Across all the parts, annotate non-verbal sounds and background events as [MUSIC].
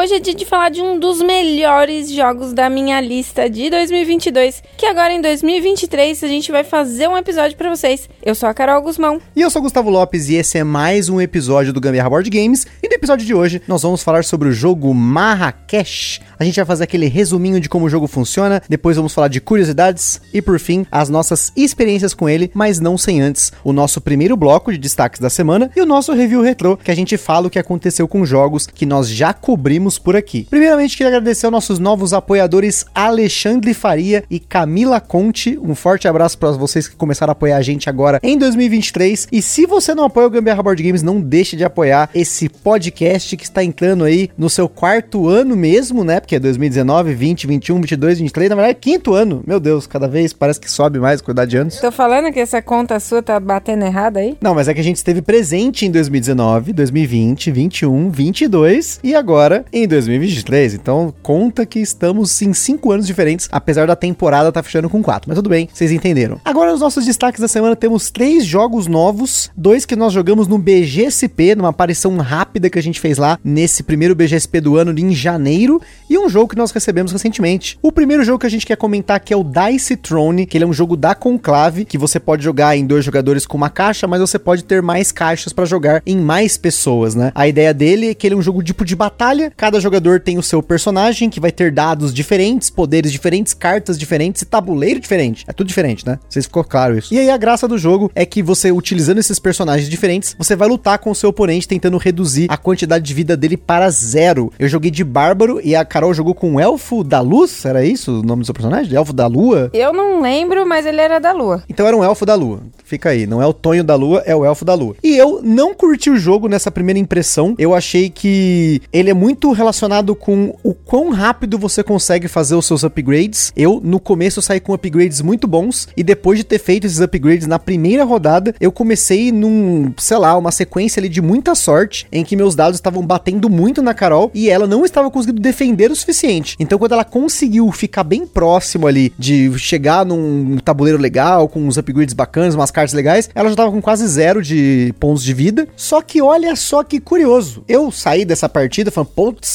Hoje é dia de falar de um dos melhores jogos da minha lista de 2022, que agora em 2023 a gente vai fazer um episódio para vocês. Eu sou a Carol Guzmão. E eu sou o Gustavo Lopes e esse é mais um episódio do Gambiarra Board Games. E no episódio de hoje nós vamos falar sobre o jogo Marrakech. A gente vai fazer aquele resuminho de como o jogo funciona, depois vamos falar de curiosidades e por fim as nossas experiências com ele, mas não sem antes o nosso primeiro bloco de destaques da semana e o nosso review retrô, que a gente fala o que aconteceu com jogos que nós já cobrimos por aqui. Primeiramente, queria agradecer aos nossos novos apoiadores Alexandre Faria e Camila Conte. Um forte abraço para vocês que começaram a apoiar a gente agora em 2023. E se você não apoia o Gambiarra Board Games, não deixe de apoiar esse podcast que está entrando aí no seu quarto ano mesmo, né? Porque é 2019, 20, 21, 22, 23, na verdade, é quinto ano. Meu Deus, cada vez parece que sobe mais idade de anos. Tô falando que essa conta sua tá batendo errada aí? Não, mas é que a gente esteve presente em 2019, 2020, 21, 22 e agora em 2023. Então, conta que estamos em cinco anos diferentes, apesar da temporada tá fechando com quatro. Mas tudo bem, vocês entenderam. Agora, os nossos destaques da semana, temos três jogos novos, dois que nós jogamos no BGSP, numa aparição rápida que a gente fez lá nesse primeiro BGSP do ano em janeiro, e um jogo que nós recebemos recentemente. O primeiro jogo que a gente quer comentar aqui é o Dice Throne, que ele é um jogo da Conclave, que você pode jogar em dois jogadores com uma caixa, mas você pode ter mais caixas para jogar em mais pessoas, né? A ideia dele é que ele é um jogo tipo de batalha, cada jogador tem o seu personagem, que vai ter dados diferentes, poderes diferentes, cartas diferentes e tabuleiro diferente. É tudo diferente, né? Vocês ficou claro isso. E aí a graça do jogo é que você, utilizando esses personagens diferentes, você vai lutar com o seu oponente tentando reduzir a quantidade de vida dele para zero. Eu joguei de Bárbaro e a Carol jogou com o Elfo da Luz, era isso o nome do seu personagem? Elfo da Lua? Eu não lembro, mas ele era da Lua. Então era um Elfo da Lua. Fica aí, não é o Tonho da Lua, é o Elfo da Lua. E eu não curti o jogo nessa primeira impressão. Eu achei que ele é muito relacionado com o quão rápido você consegue fazer os seus upgrades. Eu, no começo, saí com upgrades muito bons, e depois de ter feito esses upgrades na primeira rodada, eu comecei num, sei lá, uma sequência ali de muita sorte, em que meus dados estavam batendo muito na Carol, e ela não estava conseguindo defender o suficiente. Então, quando ela conseguiu ficar bem próximo ali, de chegar num tabuleiro legal, com uns upgrades bacanas, umas cartas legais, ela já estava com quase zero de pontos de vida. Só que olha só que curioso. Eu saí dessa partida falando,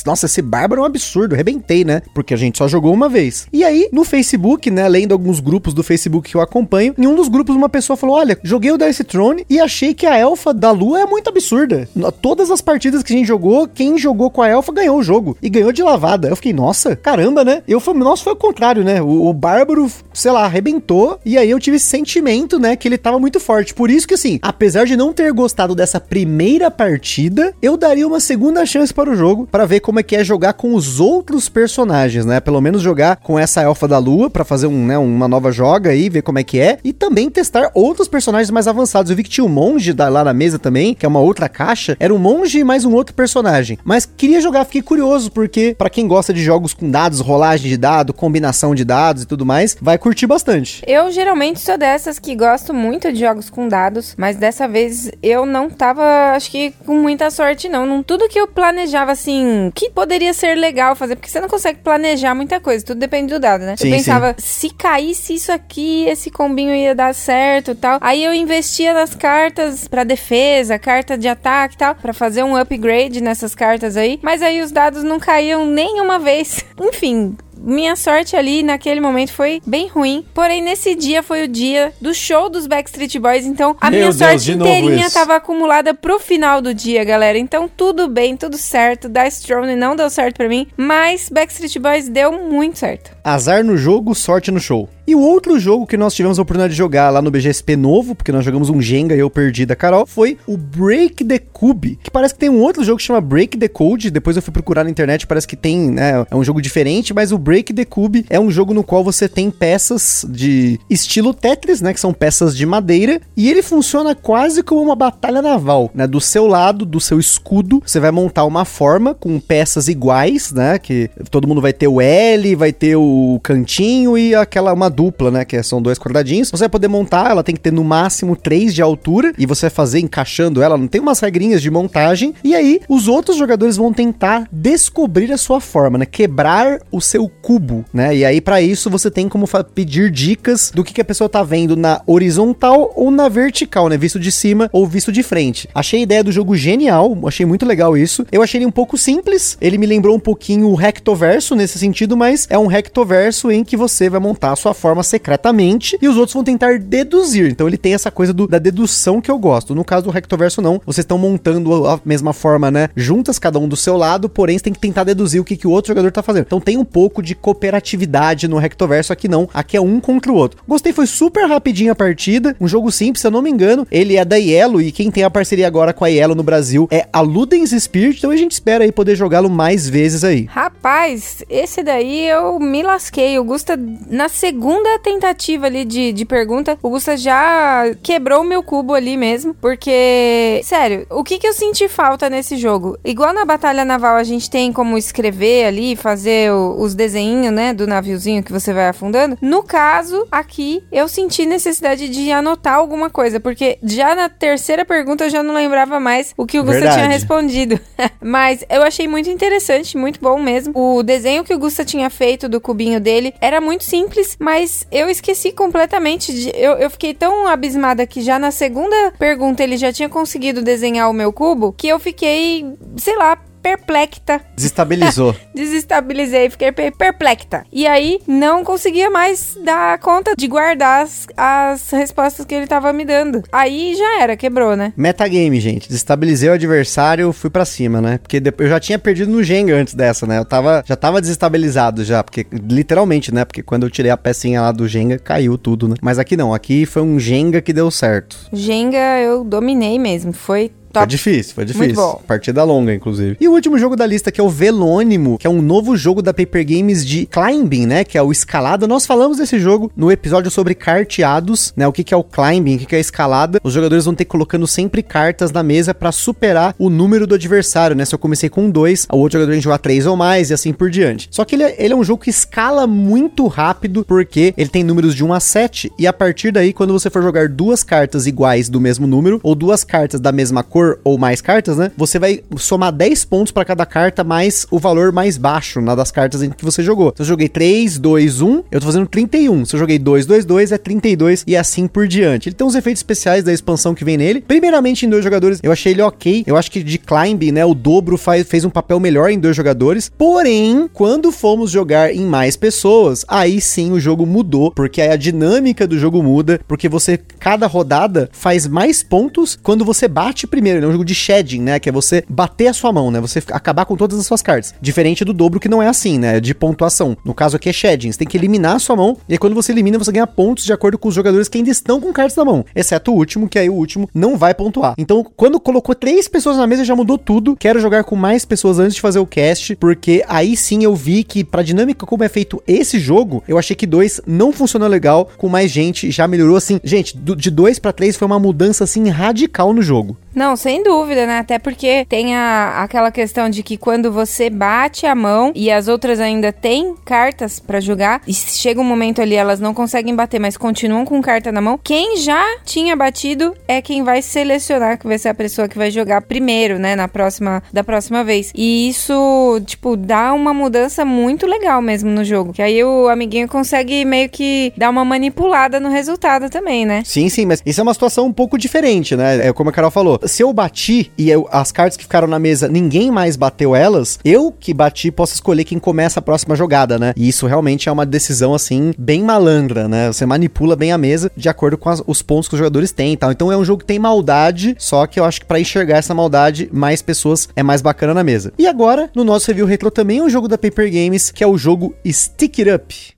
nossa, esse Bárbaro é um absurdo, arrebentei, né? Porque a gente só jogou uma vez. E aí, no Facebook, né, lendo alguns grupos do Facebook que eu acompanho, em um dos grupos uma pessoa falou: Olha, joguei o Dice Throne e achei que a elfa da lua é muito absurda. Todas as partidas que a gente jogou, quem jogou com a elfa ganhou o jogo. E ganhou de lavada. Eu fiquei, nossa, caramba, né? Eu falei, nossa, foi o contrário, né? O, o Bárbaro, sei lá, arrebentou. E aí eu tive esse sentimento, né, que ele tava muito forte. Por isso que, assim, apesar de não ter gostado dessa primeira partida, eu daria uma segunda chance para o jogo, para ver como é que é jogar com os outros personagens, né? Pelo menos jogar com essa elfa da lua para fazer um, né, uma nova joga aí, ver como é que é. E também testar outros personagens mais avançados. Eu vi que tinha um monge lá na mesa também, que é uma outra caixa. Era um monge e mais um outro personagem. Mas queria jogar, fiquei curioso, porque para quem gosta de jogos com dados, rolagem de dado, combinação de dados e tudo mais, vai curtir bastante. Eu geralmente sou dessas que gosto muito de jogos com dados, mas dessa vez eu não tava, acho que com muita sorte não. não tudo que eu planejava assim, que poderia ser legal fazer, porque você não consegue planejar muita coisa, tudo depende do dado, né? Sim, eu pensava, sim. se caísse isso aqui, esse combinho ia dar certo e tal. Aí eu investia nas cartas para defesa, carta de ataque e tal, para fazer um upgrade nessas cartas aí, mas aí os dados não caíam nenhuma vez. [LAUGHS] Enfim, minha sorte ali naquele momento foi bem ruim. Porém, nesse dia foi o dia do show dos Backstreet Boys. Então, a Meu minha Deus, sorte inteirinha tava acumulada pro final do dia, galera. Então, tudo bem, tudo certo. Da Strone não deu certo para mim, mas Backstreet Boys deu muito certo. Azar no jogo, sorte no show. E o outro jogo que nós tivemos a oportunidade de jogar lá no BGSP novo, porque nós jogamos um Jenga e eu perdi da Carol, foi o Break the Cube, que parece que tem um outro jogo que chama Break the Code, depois eu fui procurar na internet, parece que tem, né, é um jogo diferente, mas o Break the Cube é um jogo no qual você tem peças de estilo Tetris, né, que são peças de madeira, e ele funciona quase como uma batalha naval, né, do seu lado, do seu escudo, você vai montar uma forma com peças iguais, né, que todo mundo vai ter o L, vai ter o o cantinho e aquela uma dupla, né? Que são dois quadradinhos. Você vai poder montar, ela tem que ter no máximo 3 de altura e você vai fazer encaixando ela. Não tem umas regrinhas de montagem. E aí, os outros jogadores vão tentar descobrir a sua forma, né? Quebrar o seu cubo, né? E aí, para isso, você tem como pedir dicas do que, que a pessoa tá vendo na horizontal ou na vertical, né? Visto de cima ou visto de frente. Achei a ideia do jogo genial, achei muito legal isso. Eu achei ele um pouco simples, ele me lembrou um pouquinho o Rectoverso nesse sentido, mas é um Rectoverso em que você vai montar a sua forma secretamente e os outros vão tentar deduzir. Então ele tem essa coisa do, da dedução que eu gosto. No caso do Rectoverso, não. Vocês estão montando a mesma forma, né? Juntas, cada um do seu lado, porém você tem que tentar deduzir o que, que o outro jogador tá fazendo. Então tem um pouco de cooperatividade no Rectoverso, aqui não. Aqui é um contra o outro. Gostei, foi super rapidinho a partida. Um jogo simples, se eu não me engano. Ele é da Yellow e quem tem a parceria agora com a Yellow no Brasil é a Ludens Spirit. Então a gente espera aí poder jogá-lo mais vezes aí. Rapaz, esse daí eu me lasquei. O Gusta, na segunda tentativa ali de, de pergunta, o Gusta já quebrou o meu cubo ali mesmo. Porque, sério, o que, que eu senti falta nesse jogo? Igual na Batalha Naval a gente tem como escrever ali, fazer o, os desenhos, né, do naviozinho que você vai afundando. No caso, aqui, eu senti necessidade de anotar alguma coisa. Porque já na terceira pergunta eu já não lembrava mais o que o Gusta Verdade. tinha respondido. [LAUGHS] Mas eu achei muito interessante, muito bom mesmo. O desenho que o Gusta tinha feito do cubinho dele era muito simples, mas eu esqueci completamente. De, eu, eu fiquei tão abismada que já na segunda pergunta ele já tinha conseguido desenhar o meu cubo que eu fiquei, sei lá, perplexa. Desestabilizou. [LAUGHS] Desestabilizei, fiquei perplexa. E aí não conseguia mais dar conta de guardar as, as respostas que ele tava me dando. Aí já era, quebrou, né? Metagame, gente. Desestabilizei o adversário, fui para cima, né? Porque eu já tinha perdido no Jenga antes dessa, né? Eu tava, já tava desestabilizado já, porque literalmente, né? Porque quando eu tirei a pecinha lá do Jenga, caiu tudo, né? Mas aqui não, aqui foi um Jenga que deu certo. Jenga eu dominei mesmo, foi Top. Foi difícil, foi difícil. Partida longa, inclusive. E o último jogo da lista, que é o Velônimo, que é um novo jogo da Paper Games de climbing, né? Que é o escalada. Nós falamos desse jogo no episódio sobre carteados, né? O que, que é o climbing, o que, que é a escalada. Os jogadores vão ter colocando sempre cartas na mesa para superar o número do adversário, né? Se eu comecei com dois, o outro jogador tem que jogar três ou mais e assim por diante. Só que ele é, ele é um jogo que escala muito rápido, porque ele tem números de 1 a 7, e a partir daí, quando você for jogar duas cartas iguais do mesmo número, ou duas cartas da mesma cor, cor ou mais cartas, né? Você vai somar 10 pontos para cada carta mais o valor mais baixo na das cartas em que você jogou. Se eu joguei 3, 2, 1, eu tô fazendo 31. Se eu joguei 2, 2, 2, é 32 e assim por diante. Ele tem uns efeitos especiais da expansão que vem nele. Primeiramente, em dois jogadores, eu achei ele ok. Eu acho que de climb, né, o dobro faz, fez um papel melhor em dois jogadores. Porém, quando fomos jogar em mais pessoas, aí sim o jogo mudou, porque aí a dinâmica do jogo muda, porque você, cada rodada, faz mais pontos quando você bate primeiro ele é um jogo de shedding, né? Que é você bater a sua mão, né? Você acabar com todas as suas cartas. Diferente do dobro, que não é assim, né? É de pontuação. No caso aqui é shedding. Você tem que eliminar a sua mão. E aí, quando você elimina, você ganha pontos de acordo com os jogadores que ainda estão com cartas na mão. Exceto o último, que aí o último não vai pontuar. Então, quando colocou três pessoas na mesa, já mudou tudo. Quero jogar com mais pessoas antes de fazer o cast, porque aí sim eu vi que, pra dinâmica como é feito esse jogo, eu achei que dois não funcionou legal. Com mais gente, já melhorou assim. Gente, do, de dois para três foi uma mudança assim radical no jogo. Não, sem dúvida, né? Até porque tem a, aquela questão de que quando você bate a mão e as outras ainda têm cartas para jogar, e chega um momento ali elas não conseguem bater, mas continuam com carta na mão, quem já tinha batido é quem vai selecionar que vai ser a pessoa que vai jogar primeiro, né? Na próxima, da próxima vez. E isso, tipo, dá uma mudança muito legal mesmo no jogo. Que aí o amiguinho consegue meio que dar uma manipulada no resultado também, né? Sim, sim, mas isso é uma situação um pouco diferente, né? É como a Carol falou se eu bati e eu, as cartas que ficaram na mesa, ninguém mais bateu elas, eu que bati posso escolher quem começa a próxima jogada, né? E isso realmente é uma decisão, assim, bem malandra, né? Você manipula bem a mesa de acordo com as, os pontos que os jogadores têm e tal. Então é um jogo que tem maldade, só que eu acho que para enxergar essa maldade, mais pessoas é mais bacana na mesa. E agora, no nosso review retro também, um jogo da Paper Games, que é o jogo Stick It Up.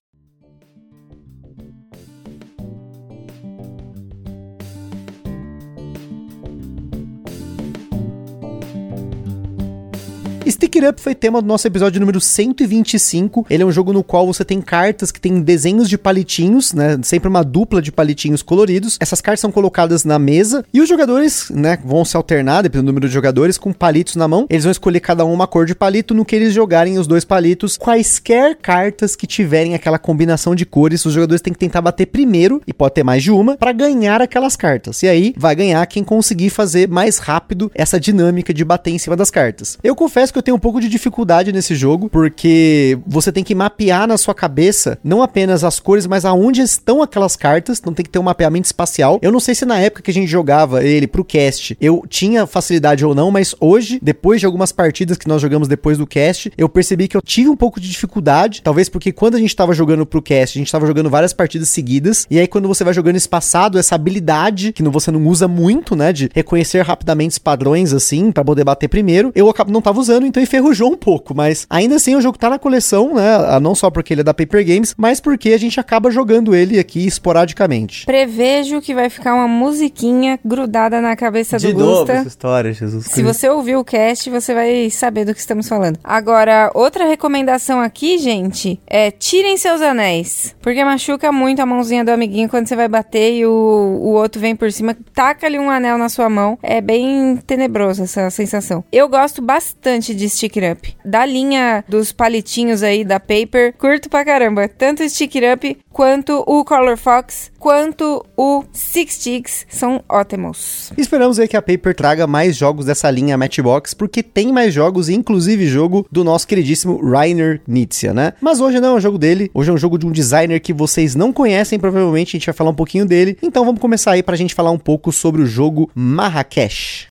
Stick It Up foi tema do nosso episódio número 125. Ele é um jogo no qual você tem cartas que tem desenhos de palitinhos, né? Sempre uma dupla de palitinhos coloridos. Essas cartas são colocadas na mesa e os jogadores, né, vão se alternar, dependendo do número de jogadores, com palitos na mão. Eles vão escolher cada um uma cor de palito. No que eles jogarem os dois palitos, quaisquer cartas que tiverem aquela combinação de cores, os jogadores têm que tentar bater primeiro, e pode ter mais de uma, para ganhar aquelas cartas. E aí vai ganhar quem conseguir fazer mais rápido essa dinâmica de bater em cima das cartas. Eu confesso que eu tenho um pouco de dificuldade nesse jogo, porque você tem que mapear na sua cabeça não apenas as cores, mas aonde estão aquelas cartas, então tem que ter um mapeamento espacial. Eu não sei se na época que a gente jogava ele pro cast, eu tinha facilidade ou não, mas hoje, depois de algumas partidas que nós jogamos depois do cast, eu percebi que eu tive um pouco de dificuldade, talvez porque quando a gente tava jogando pro cast, a gente tava jogando várias partidas seguidas, e aí quando você vai jogando espaçado, essa habilidade que você não usa muito, né, de reconhecer rapidamente os padrões assim, para poder bater primeiro, eu não tava usando, então enferrujou um pouco, mas ainda assim o jogo tá na coleção, né, não só porque ele é da Paper Games, mas porque a gente acaba jogando ele aqui esporadicamente. Prevejo que vai ficar uma musiquinha grudada na cabeça de do novo Gusta. essa história, Jesus Se você ouviu o cast, você vai saber do que estamos falando. Agora, outra recomendação aqui, gente, é tirem seus anéis. Porque machuca muito a mãozinha do amiguinho quando você vai bater e o, o outro vem por cima, taca ali um anel na sua mão. É bem tenebroso essa sensação. Eu gosto bastante de Stick It Up. Da linha dos palitinhos aí da Paper, curto pra caramba. Tanto Stick It Up quanto o Color Fox, quanto o Six Sticks são ótimos. Esperamos aí que a Paper traga mais jogos dessa linha Matchbox, porque tem mais jogos, inclusive jogo do nosso queridíssimo Rainer Knizia, né? Mas hoje não é um jogo dele, hoje é um jogo de um designer que vocês não conhecem, provavelmente a gente vai falar um pouquinho dele. Então vamos começar aí pra gente falar um pouco sobre o jogo Marrakech.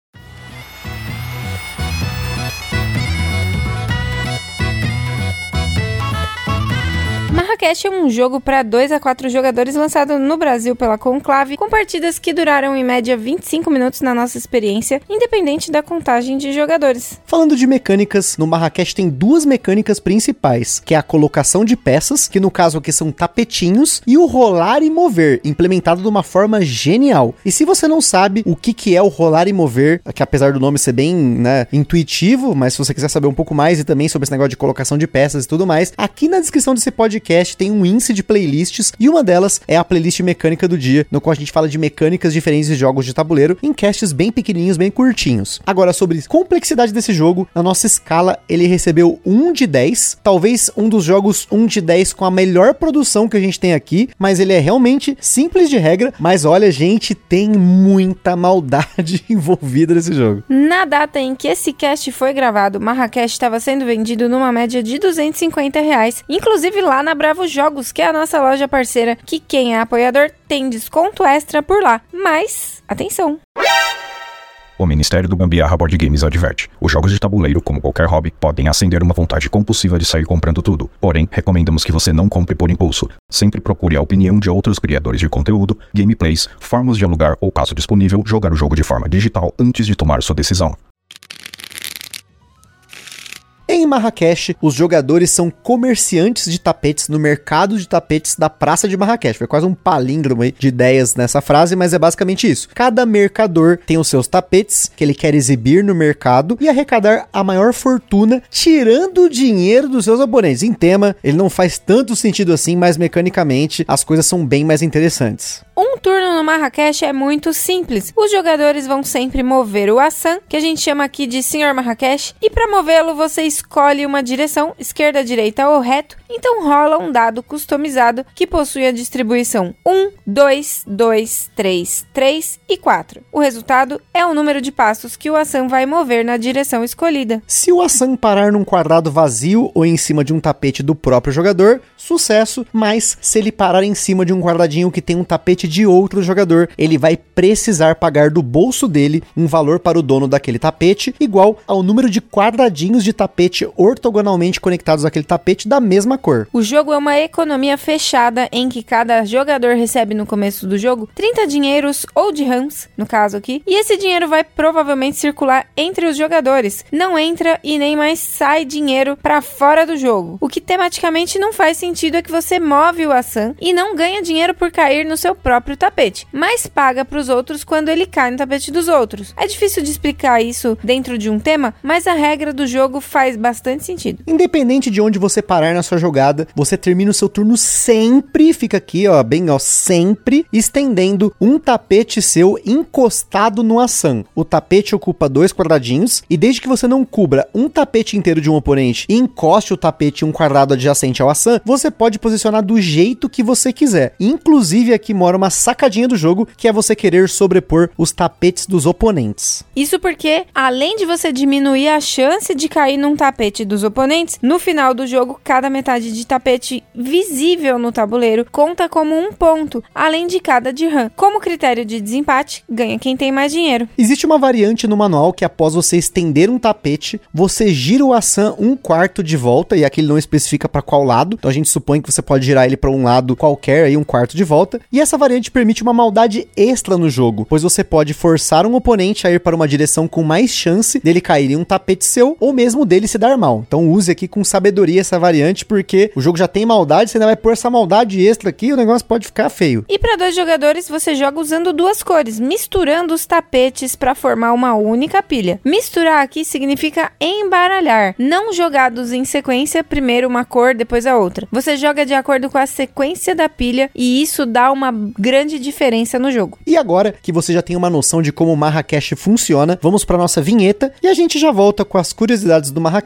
Marrakech é um jogo para 2 a 4 jogadores lançado no Brasil pela Conclave, com partidas que duraram em média 25 minutos na nossa experiência, independente da contagem de jogadores. Falando de mecânicas, no Marrakech tem duas mecânicas principais, que é a colocação de peças, que no caso aqui são tapetinhos, e o rolar e mover, implementado de uma forma genial. E se você não sabe o que, que é o rolar e mover, que apesar do nome ser bem né, intuitivo, mas se você quiser saber um pouco mais e também sobre esse negócio de colocação de peças e tudo mais, aqui na descrição desse podcast tem um índice de playlists e uma delas é a playlist mecânica do dia, no qual a gente fala de mecânicas diferentes de jogos de tabuleiro em casts bem pequenininhos, bem curtinhos. Agora, sobre complexidade desse jogo, na nossa escala ele recebeu 1 de 10, talvez um dos jogos 1 de 10 com a melhor produção que a gente tem aqui, mas ele é realmente simples de regra, mas olha, gente, tem muita maldade [LAUGHS] envolvida nesse jogo. Na data em que esse cast foi gravado, Marrakech estava sendo vendido numa média de 250 reais, inclusive lá na Bravo Jogos, que é a nossa loja parceira, que quem é apoiador tem desconto extra por lá. Mas, atenção! O Ministério do Gambiarra Board Games adverte: os jogos de tabuleiro, como qualquer hobby, podem acender uma vontade compulsiva de sair comprando tudo. Porém, recomendamos que você não compre por impulso. Sempre procure a opinião de outros criadores de conteúdo, gameplays, formas de alugar ou, caso disponível, jogar o jogo de forma digital antes de tomar sua decisão. Em Marrakech, os jogadores são comerciantes de tapetes no mercado de tapetes da Praça de Marrakech. Foi quase um palíndromo de ideias nessa frase, mas é basicamente isso. Cada mercador tem os seus tapetes que ele quer exibir no mercado e arrecadar a maior fortuna tirando o dinheiro dos seus oponentes. Em tema, ele não faz tanto sentido assim, mas mecanicamente as coisas são bem mais interessantes. Um turno no Marrakech é muito simples. Os jogadores vão sempre mover o Hassan, que a gente chama aqui de Senhor Marrakech, e para movê-lo você escolhe uma direção, esquerda, direita ou reto, então rola um dado customizado que possui a distribuição 1, 2, 2, 3, 3 e 4. O resultado é o número de passos que o Hassan vai mover na direção escolhida. Se o Hassan parar num quadrado vazio ou em cima de um tapete do próprio jogador, sucesso, mas se ele parar em cima de um quadradinho que tem um tapete de outro jogador, ele vai precisar pagar do bolso dele um valor para o dono daquele tapete igual ao número de quadradinhos de tapete tapete ortogonalmente conectados àquele tapete da mesma cor. O jogo é uma economia fechada em que cada jogador recebe no começo do jogo 30 dinheiros ou dirhams, no caso aqui, e esse dinheiro vai provavelmente circular entre os jogadores. Não entra e nem mais sai dinheiro para fora do jogo. O que tematicamente não faz sentido é que você move o Assan e não ganha dinheiro por cair no seu próprio tapete, mas paga para os outros quando ele cai no tapete dos outros. É difícil de explicar isso dentro de um tema, mas a regra do jogo faz bastante sentido. Independente de onde você parar na sua jogada, você termina o seu turno sempre, fica aqui, ó, bem, ó, sempre estendendo um tapete seu encostado no Assan. O tapete ocupa dois quadradinhos e desde que você não cubra um tapete inteiro de um oponente e encoste o tapete um quadrado adjacente ao Assan, você pode posicionar do jeito que você quiser. Inclusive aqui mora uma sacadinha do jogo, que é você querer sobrepor os tapetes dos oponentes. Isso porque, além de você diminuir a chance de cair num tapete dos oponentes, no final do jogo, cada metade de tapete visível no tabuleiro conta como um ponto, além de cada dirham. Como critério de desempate, ganha quem tem mais dinheiro. Existe uma variante no manual que após você estender um tapete, você gira o Assan um quarto de volta, e aqui ele não especifica para qual lado, então a gente supõe que você pode girar ele para um lado qualquer, aí um quarto de volta, e essa variante permite uma maldade extra no jogo, pois você pode forçar um oponente a ir para uma direção com mais chance dele cair em um tapete seu, ou mesmo dele se dar mal. Então use aqui com sabedoria essa variante, porque o jogo já tem maldade, você ainda vai pôr essa maldade extra aqui, o negócio pode ficar feio. E para dois jogadores, você joga usando duas cores, misturando os tapetes para formar uma única pilha. Misturar aqui significa embaralhar, não jogados em sequência, primeiro uma cor, depois a outra. Você joga de acordo com a sequência da pilha e isso dá uma grande diferença no jogo. E agora que você já tem uma noção de como o Marrakech funciona, vamos para nossa vinheta e a gente já volta com as curiosidades do Marrakech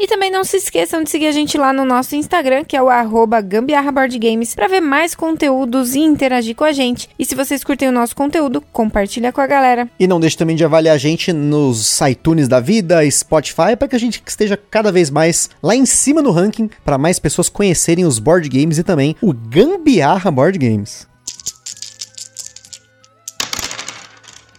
E também não se esqueçam de seguir a gente lá no nosso Instagram, que é o arroba gambiarraboardgames, para ver mais conteúdos e interagir com a gente. E se vocês curtem o nosso conteúdo, compartilha com a galera. E não deixe também de avaliar a gente nos iTunes da vida, Spotify, para que a gente esteja cada vez mais lá em cima no ranking, para mais pessoas conhecerem os board games e também o Gambiarra Board Games.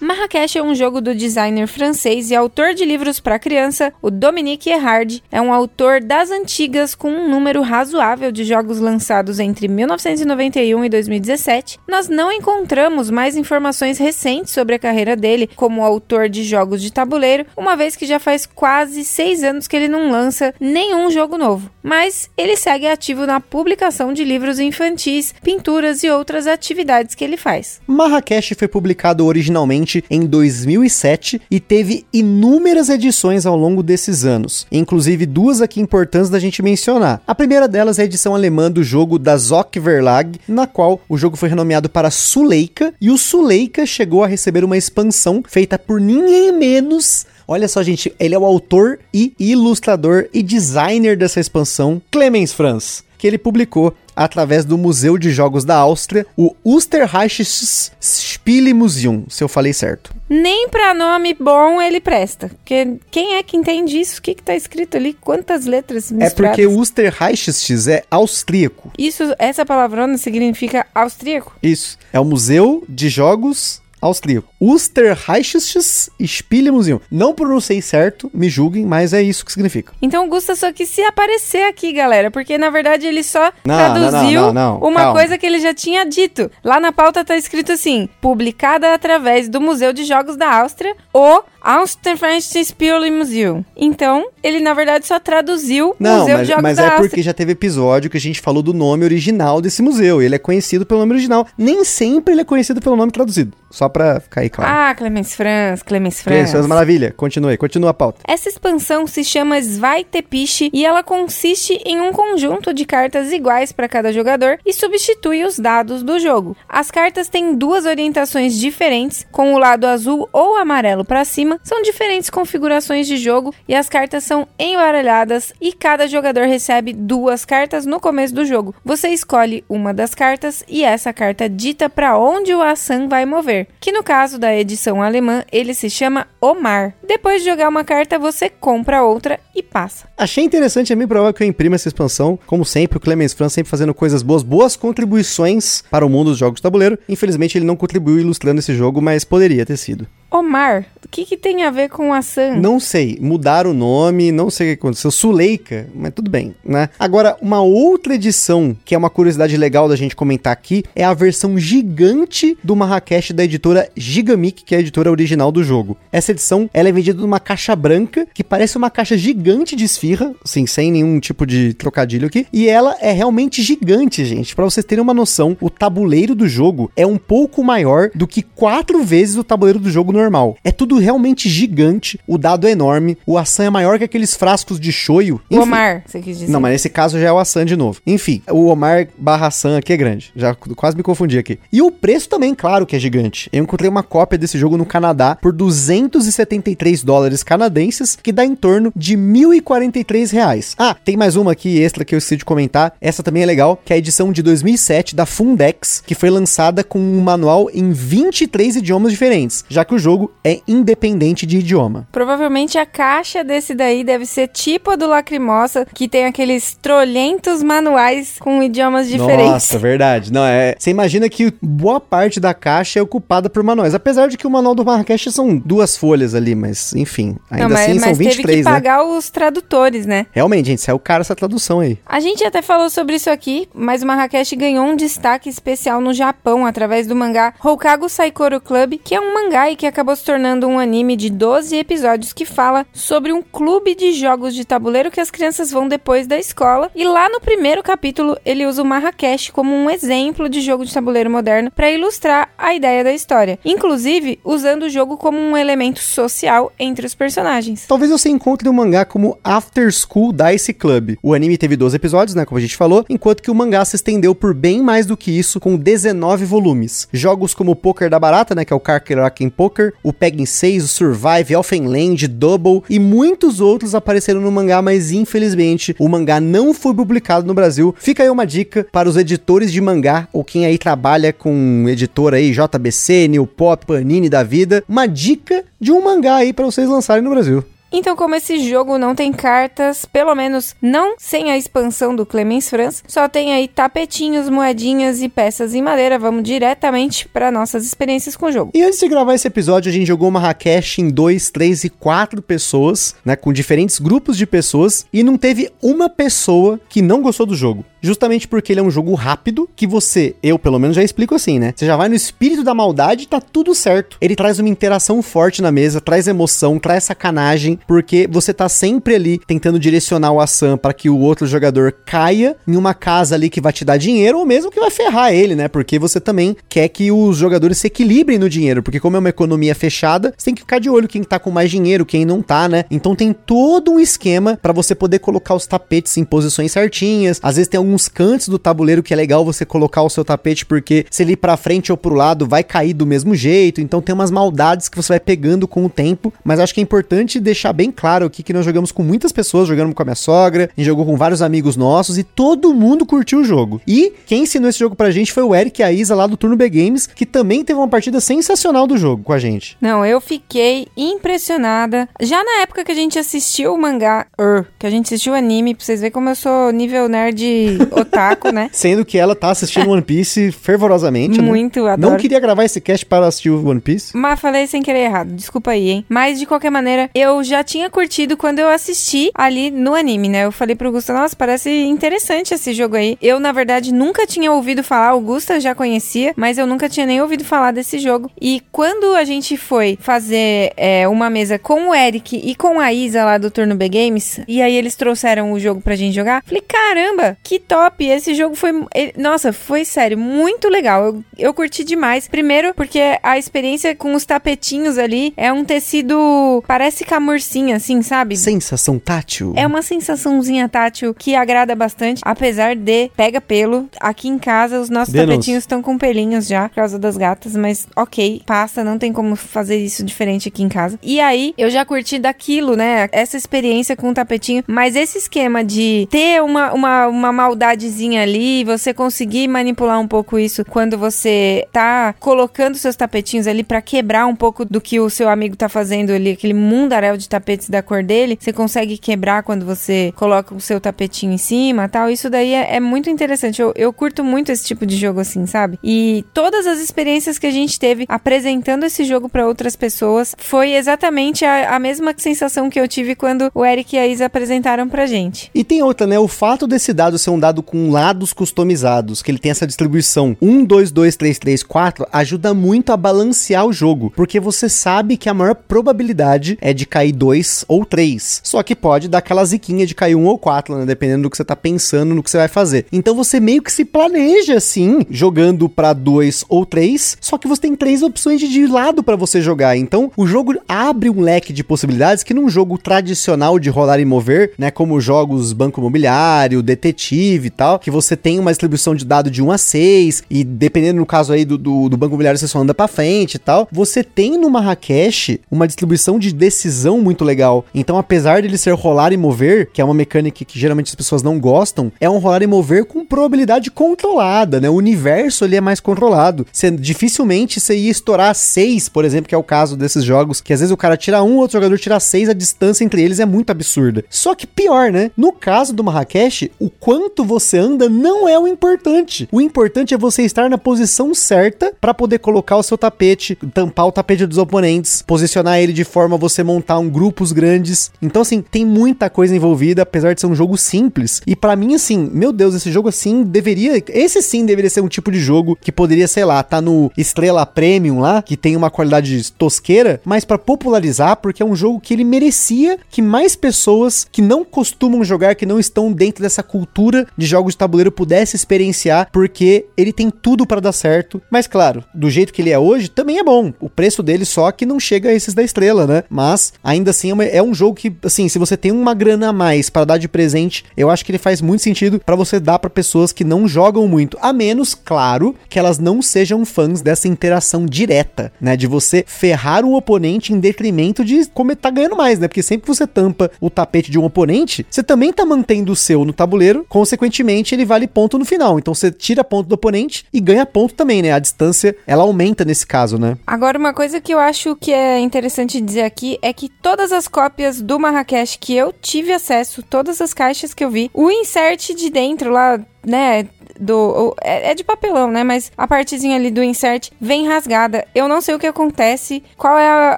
Marrakech é um jogo do designer francês e autor de livros para criança, o Dominique Erhard. É um autor das antigas com um número razoável de jogos lançados entre 1991 e 2017. Nós não encontramos mais informações recentes sobre a carreira dele como autor de jogos de tabuleiro, uma vez que já faz quase seis anos que ele não lança nenhum jogo novo. Mas ele segue ativo na publicação de livros infantis, pinturas e outras atividades que ele faz. Marrakech foi publicado originalmente em 2007 e teve inúmeras edições ao longo desses anos, inclusive duas aqui importantes da gente mencionar. A primeira delas é a edição alemã do jogo da Zock Verlag, na qual o jogo foi renomeado para Suleika e o Suleika chegou a receber uma expansão feita por ninguém menos Olha só, gente, ele é o autor e ilustrador e designer dessa expansão, Clemens Franz, que ele publicou através do Museu de Jogos da Áustria, o Österreichisches Spielemuseum, se eu falei certo. Nem pra nome bom ele presta. Porque quem é que entende isso? O que, que tá escrito ali? Quantas letras misturadas? É porque o Österreichisches é austríaco. Isso, essa palavrona significa austríaco? Isso. É o Museu de Jogos austríaco. Österreichisches Spielemuseum. Não pronunciei certo, me julguem, mas é isso que significa. Então o Gusta só quis se aparecer aqui, galera, porque na verdade ele só Não, traduziu não, não, uma calma. coisa que ele já tinha dito. Lá na pauta tá escrito assim: publicada através do Museu de Jogos da Áustria, o Austerfranzspielmuseum. Então, ele na verdade só traduziu Não, Museu mas, de Jogos mas é porque já teve episódio que a gente falou do nome original desse museu. Ele é conhecido pelo nome original. Nem sempre ele é conhecido pelo nome traduzido. Só pra ficar aí claro. Ah, Clemens Franz, Clemens Franz. isso, maravilha. Continue, continua a pauta. Essa expansão se chama Zweitepische e ela consiste em um conjunto de cartas iguais para cada jogador e substitui os dados do jogo. As cartas têm duas orientações diferentes, com o lado azul ou amarelo para cima, são diferentes configurações de jogo e as cartas são embaralhadas e cada jogador recebe duas cartas no começo do jogo. Você escolhe uma das cartas e essa carta dita para onde o Assan vai mover, que no caso da edição alemã ele se chama Omar. Depois de jogar uma carta, você compra outra e passa. Achei interessante, é bem provável que eu imprima essa expansão. Como sempre, o Clemens Franz sempre fazendo coisas boas, boas contribuições para o mundo dos jogos de tabuleiro. Infelizmente, ele não contribuiu ilustrando esse jogo, mas poderia ter sido. Omar, o que, que tem a ver com a Sam? Não sei, mudaram o nome, não sei o que aconteceu. Suleika, mas tudo bem, né? Agora, uma outra edição, que é uma curiosidade legal da gente comentar aqui, é a versão gigante do Marrakech da editora Gigamic, que é a editora original do jogo. Essa edição, ela é vendida numa caixa branca, que parece uma caixa gigante de esfirra, assim, sem nenhum tipo de trocadilho aqui, e ela é realmente gigante, gente. Pra vocês terem uma noção, o tabuleiro do jogo é um pouco maior do que quatro vezes o tabuleiro do jogo normal. É tudo realmente gigante, o dado é enorme, o Assan é maior que aqueles frascos de shoyu. O Omar, você quis dizer. não, mas nesse caso já é o Assan de novo. Enfim, o Omar barra Assan aqui é grande. Já quase me confundi aqui. E o preço também, claro que é gigante. Eu encontrei uma cópia desse jogo no Canadá por 273 dólares canadenses, que dá em torno de 1.043 reais. Ah, tem mais uma aqui extra que eu esqueci de comentar. Essa também é legal, que é a edição de 2007 da Fundex, que foi lançada com um manual em 23 idiomas diferentes, já que o jogo é independente de idioma. Provavelmente a caixa desse daí deve ser tipo a do Lacrimosa, que tem aqueles trolhentos manuais com idiomas diferentes. Nossa, [LAUGHS] verdade. Não, é. Você imagina que boa parte da caixa é ocupada por manuais. Apesar de que o manual do Marrakech são duas folhas ali, mas enfim. Ainda Não, mas, assim são mas teve 23, que né? pagar os tradutores, né? Realmente, gente, saiu caro essa tradução aí. A gente até falou sobre isso aqui, mas o Marrakech ganhou um destaque especial no Japão através do mangá Hokago Saikoro Club, que é um mangá e que acabou se tornando um anime de 12 episódios que fala sobre um clube de jogos de tabuleiro que as crianças vão depois da escola. E lá no primeiro capítulo ele usa o Marrakech como um exemplo de jogo de tabuleiro moderno para ilustrar a ideia da história, inclusive usando o jogo como um elemento social entre os personagens. Talvez você encontre um mangá como After School Dice Club. O anime teve 12 episódios, né, como a gente falou, enquanto que o mangá se estendeu por bem mais do que isso, com 19 volumes. Jogos como o Poker da Barata, né, que é o Karkeraken Poker, o Pegging 6, o Survive, Elfenland, Double e muitos outros apareceram no mangá, mas infelizmente o mangá não foi publicado no Brasil. Fica aí uma dica para os editores de mangá ou quem aí trabalha com editor aí, JBC, New Pop, Panini da vida, uma dica de um mangá aí para vocês lançarem no Brasil. Então, como esse jogo não tem cartas, pelo menos não sem a expansão do Clemens Franz, só tem aí tapetinhos, moedinhas e peças em madeira, vamos diretamente para nossas experiências com o jogo. E antes de gravar esse episódio, a gente jogou Marrakech em 2, 3 e 4 pessoas, né? Com diferentes grupos de pessoas. E não teve uma pessoa que não gostou do jogo. Justamente porque ele é um jogo rápido, que você, eu pelo menos já explico assim, né? Você já vai no espírito da maldade tá tudo certo. Ele traz uma interação forte na mesa, traz emoção, traz sacanagem, porque você tá sempre ali tentando direcionar o Assam para que o outro jogador caia em uma casa ali que vai te dar dinheiro ou mesmo que vai ferrar ele, né? Porque você também quer que os jogadores se equilibrem no dinheiro, porque como é uma economia fechada, você tem que ficar de olho quem tá com mais dinheiro, quem não tá, né? Então tem todo um esquema para você poder colocar os tapetes em posições certinhas. Às vezes tem alguns cantos do tabuleiro que é legal você colocar o seu tapete, porque se ele ir pra frente ou pro lado vai cair do mesmo jeito. Então tem umas maldades que você vai pegando com o tempo, mas acho que é importante deixar deixar bem claro aqui que nós jogamos com muitas pessoas, jogamos com a minha sogra, a gente jogou com vários amigos nossos e todo mundo curtiu o jogo. E quem ensinou esse jogo pra gente foi o Eric e a Isa lá do Turno B Games, que também teve uma partida sensacional do jogo com a gente. Não, eu fiquei impressionada. Já na época que a gente assistiu o mangá, er, que a gente assistiu o anime, pra vocês verem como eu sou nível nerd [LAUGHS] otaku, né? Sendo que ela tá assistindo One Piece fervorosamente. né? Muito, adoro. Não queria gravar esse cast para assistir o One Piece. Mas falei sem querer errado, desculpa aí, hein? Mas de qualquer maneira, eu já tinha curtido quando eu assisti ali no anime, né? Eu falei pro Gusta, nossa, parece interessante esse jogo aí. Eu, na verdade, nunca tinha ouvido falar, o Gusta já conhecia, mas eu nunca tinha nem ouvido falar desse jogo. E quando a gente foi fazer é, uma mesa com o Eric e com a Isa lá do Turno B Games, e aí eles trouxeram o jogo pra gente jogar, falei, caramba, que top! Esse jogo foi. nossa, foi sério, muito legal. Eu, eu curti demais. Primeiro, porque a experiência com os tapetinhos ali é um tecido. Parece camurcinha, assim, sabe? Sensação tátil. É uma sensaçãozinha tátil que agrada bastante, apesar de pega pelo. Aqui em casa os nossos Denúncia. tapetinhos estão com pelinhos já, por causa das gatas, mas ok, passa, não tem como fazer isso diferente aqui em casa. E aí, eu já curti daquilo, né? Essa experiência com o tapetinho, mas esse esquema de ter uma, uma, uma maldadezinha ali, você conseguir manipular um pouco isso quando você tá colocando seus tapetinhos ali pra quebrar um pouco do que o seu amigo tá fazendo ali, aquele mundaréu de tapetes da cor dele, você consegue quebrar quando você coloca o seu tapetinho em cima tal. Isso daí é, é muito interessante. Eu, eu curto muito esse tipo de jogo assim, sabe? E todas as experiências que a gente teve apresentando esse jogo pra outras pessoas foi exatamente a, a mesma sensação que eu tive quando o Eric e a Isa apresentaram pra gente. E tem outra, né? O fato desse dado ser um dado com lados customizados, que ele tem essa distribuição 1, 2, 2, 3, 3, 4, ajuda muito a balancear o jogo, porque você sabe que a maior probabilidade é de cair 2 ou 3. Só que pode dar aquela ziquinha de cair 1 ou 4, né? Dependendo do que você tá pensando, no que você vai fazer. Então você meio que se planeja assim, jogando pra 2 ou 3, só que você tem três opções de lado pra você jogar. Então o jogo abre um leque de possibilidades que num jogo tradicional de rolar e mover, né, como jogos Banco Imobiliário, Detetive e tal, que você tem uma distribuição de dado de 1 a 6 e dependendo no caso aí do, do, do Banco Imobiliário você só anda pra frente e tal, você tem no Marrakech uma distribuição de decisão muito legal. Então apesar dele ser rolar e mover, que é uma mecânica que geralmente as pessoas não gostam, é um rolar e mover com probabilidade controlada, né? O universo ali é mais controlado. Você, dificilmente você ia estourar 6, por exemplo, que é o caso desses jogos, que às vezes o cara tira um, outro jogador tira 6, a distância entre eles é muito absurda. Só que pior, né? No caso do Marrakech, o quanto você anda não é o importante. O importante é você estar na posição certa para poder colocar o seu tapete, tampar o tapete dos oponentes, posicionar ele de forma a você montar um grupos grandes. Então assim, tem muita coisa envolvida, apesar de ser um jogo simples. E pra mim assim, meu Deus, esse jogo assim deveria, esse sim deveria ser um tipo de jogo que poderia, sei lá, tá no Estrela Premium lá, que tem uma qualidade tosqueira, mas pra popularizar, porque é um jogo que ele merecia que mais pessoas que não costumam jogar, que não estão dentro dessa cultura de jogos de tabuleiro pudesse experienciar, porque ele tem tudo pra dar certo. Mas claro, do jeito que ele é hoje, também é bom. O preço dele só que não chega a esses da Estrela, né? Mas ainda assim é é um jogo que, assim, se você tem uma grana a mais pra dar de presente, eu acho que ele faz muito sentido pra você dar pra pessoas que não jogam muito, a menos, claro, que elas não sejam fãs dessa interação direta, né? De você ferrar um oponente em detrimento de como tá ganhando mais, né? Porque sempre que você tampa o tapete de um oponente, você também tá mantendo o seu no tabuleiro, consequentemente ele vale ponto no final. Então você tira ponto do oponente e ganha ponto também, né? A distância, ela aumenta nesse caso, né? Agora, uma coisa que eu acho que é interessante dizer aqui é que todas as cópias do Marrakech que eu tive acesso, todas as caixas que eu vi, o insert de dentro lá, né? Do, é, é de papelão, né? Mas a partezinha ali do insert vem rasgada. Eu não sei o que acontece, qual é a,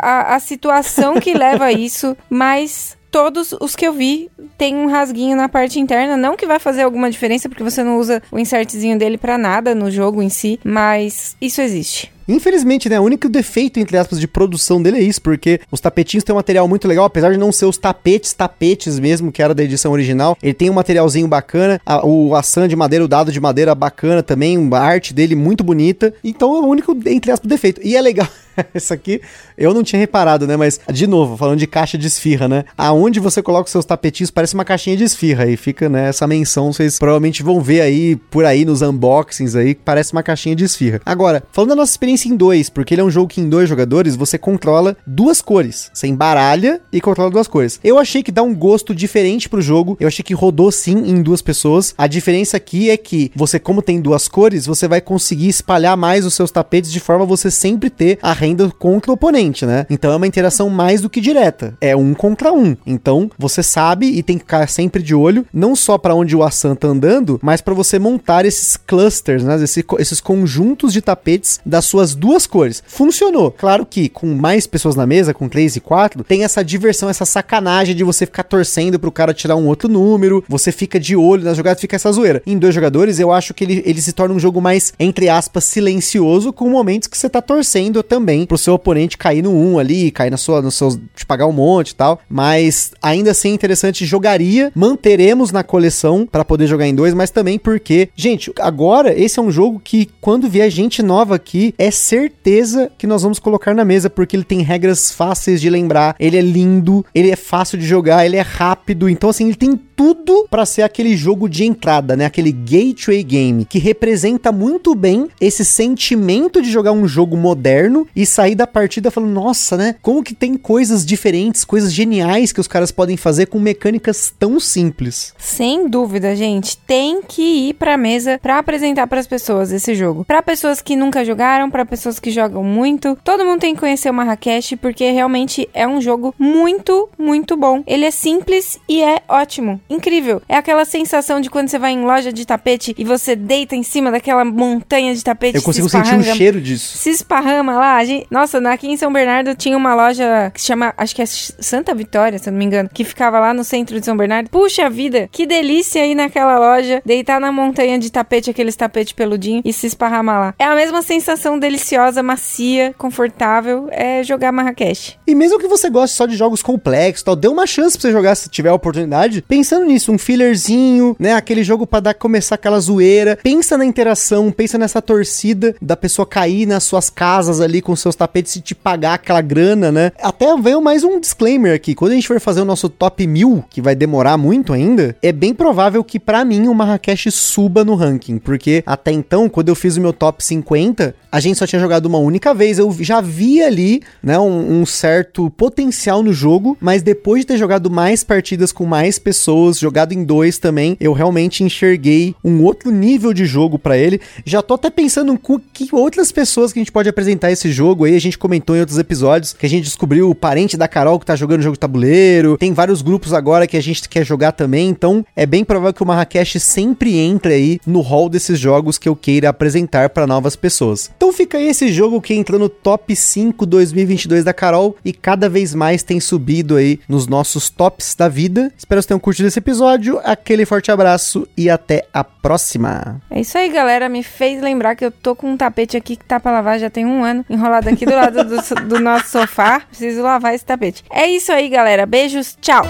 a, a situação que [LAUGHS] leva a isso, mas todos os que eu vi tem um rasguinho na parte interna. Não que vai fazer alguma diferença, porque você não usa o insertzinho dele pra nada no jogo em si, mas isso existe. Infelizmente, né? O único defeito, entre aspas, de produção dele é isso, porque os tapetinhos têm um material muito legal, apesar de não ser os tapetes, tapetes mesmo, que era da edição original. Ele tem um materialzinho bacana, a, o ação de madeira, o dado de madeira bacana também, a arte dele muito bonita. Então é o único, entre aspas, defeito. E é legal. [LAUGHS] Isso aqui eu não tinha reparado, né? Mas, de novo, falando de caixa de esfirra, né? Aonde você coloca os seus tapetinhos parece uma caixinha de esfirra. E fica, né? Essa menção, vocês provavelmente vão ver aí, por aí, nos unboxings aí, parece uma caixinha de esfirra. Agora, falando da nossa experiência em dois, porque ele é um jogo que em dois jogadores você controla duas cores. Você embaralha e controla duas cores. Eu achei que dá um gosto diferente pro jogo. Eu achei que rodou sim em duas pessoas. A diferença aqui é que você, como tem duas cores, você vai conseguir espalhar mais os seus tapetes de forma a você sempre ter a renda contra o oponente, né? Então é uma interação mais do que direta. É um contra um. Então você sabe e tem que ficar sempre de olho, não só para onde o Assan tá andando, mas para você montar esses clusters, né? Esse, esses conjuntos de tapetes das suas duas cores. Funcionou. Claro que com mais pessoas na mesa, com três e quatro, tem essa diversão, essa sacanagem de você ficar torcendo pro cara tirar um outro número, você fica de olho na jogada, fica essa zoeira. Em dois jogadores, eu acho que ele, ele se torna um jogo mais, entre aspas, silencioso, com momentos que você tá torcendo também pro seu oponente cair no 1 um ali, cair na sua, no seus, te pagar um monte e tal. Mas ainda assim é interessante, jogaria, manteremos na coleção para poder jogar em dois, mas também porque, gente, agora esse é um jogo que quando vier gente nova aqui, é certeza que nós vamos colocar na mesa, porque ele tem regras fáceis de lembrar, ele é lindo, ele é fácil de jogar, ele é rápido, então assim, ele tem tudo para ser aquele jogo de entrada, né? Aquele gateway game que representa muito bem esse sentimento de jogar um jogo moderno e sair da partida falando, nossa, né? Como que tem coisas diferentes, coisas geniais que os caras podem fazer com mecânicas tão simples. Sem dúvida, gente, tem que ir pra mesa para apresentar para as pessoas esse jogo. Para pessoas que nunca jogaram, para pessoas que jogam muito, todo mundo tem que conhecer o Marrakech porque realmente é um jogo muito, muito bom. Ele é simples e é ótimo incrível. É aquela sensação de quando você vai em loja de tapete e você deita em cima daquela montanha de tapete. Eu consigo sentir um cheiro disso. Se esparrama lá. Gente, nossa, aqui em São Bernardo tinha uma loja que se chama, acho que é Santa Vitória, se eu não me engano, que ficava lá no centro de São Bernardo. Puxa vida, que delícia ir naquela loja, deitar na montanha de tapete, aqueles tapetes peludinho e se esparramar lá. É a mesma sensação deliciosa, macia, confortável, é jogar Marrakech. E mesmo que você goste só de jogos complexos, tal, dê uma chance pra você jogar se tiver a oportunidade, pensando pensando nisso, um fillerzinho, né? Aquele jogo para dar começar aquela zoeira. Pensa na interação, pensa nessa torcida da pessoa cair nas suas casas ali com seus tapetes e te pagar aquela grana, né? Até veio mais um disclaimer aqui. Quando a gente for fazer o nosso top 1000, que vai demorar muito ainda, é bem provável que para mim o Marrakech suba no ranking, porque até então, quando eu fiz o meu top 50, a gente só tinha jogado uma única vez. Eu já vi ali, né, um, um certo potencial no jogo, mas depois de ter jogado mais partidas com mais pessoas jogado em dois também, eu realmente enxerguei um outro nível de jogo para ele. Já tô até pensando com que outras pessoas que a gente pode apresentar esse jogo aí. A gente comentou em outros episódios que a gente descobriu o parente da Carol que tá jogando jogo de tabuleiro. Tem vários grupos agora que a gente quer jogar também. Então é bem provável que o Marrakech sempre entre aí no hall desses jogos que eu queira apresentar para novas pessoas. Então fica aí esse jogo que entrou no top 5 2022 da Carol e cada vez mais tem subido aí nos nossos tops da vida. Espero que vocês tenham curtido esse episódio. Aquele forte abraço e até a próxima. É isso aí, galera. Me fez lembrar que eu tô com um tapete aqui que tá pra lavar já tem um ano, enrolado aqui do lado do, do nosso sofá. Preciso lavar esse tapete. É isso aí, galera. Beijos, tchau.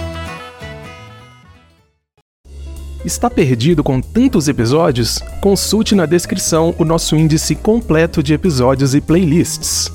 Está perdido com tantos episódios? Consulte na descrição o nosso índice completo de episódios e playlists.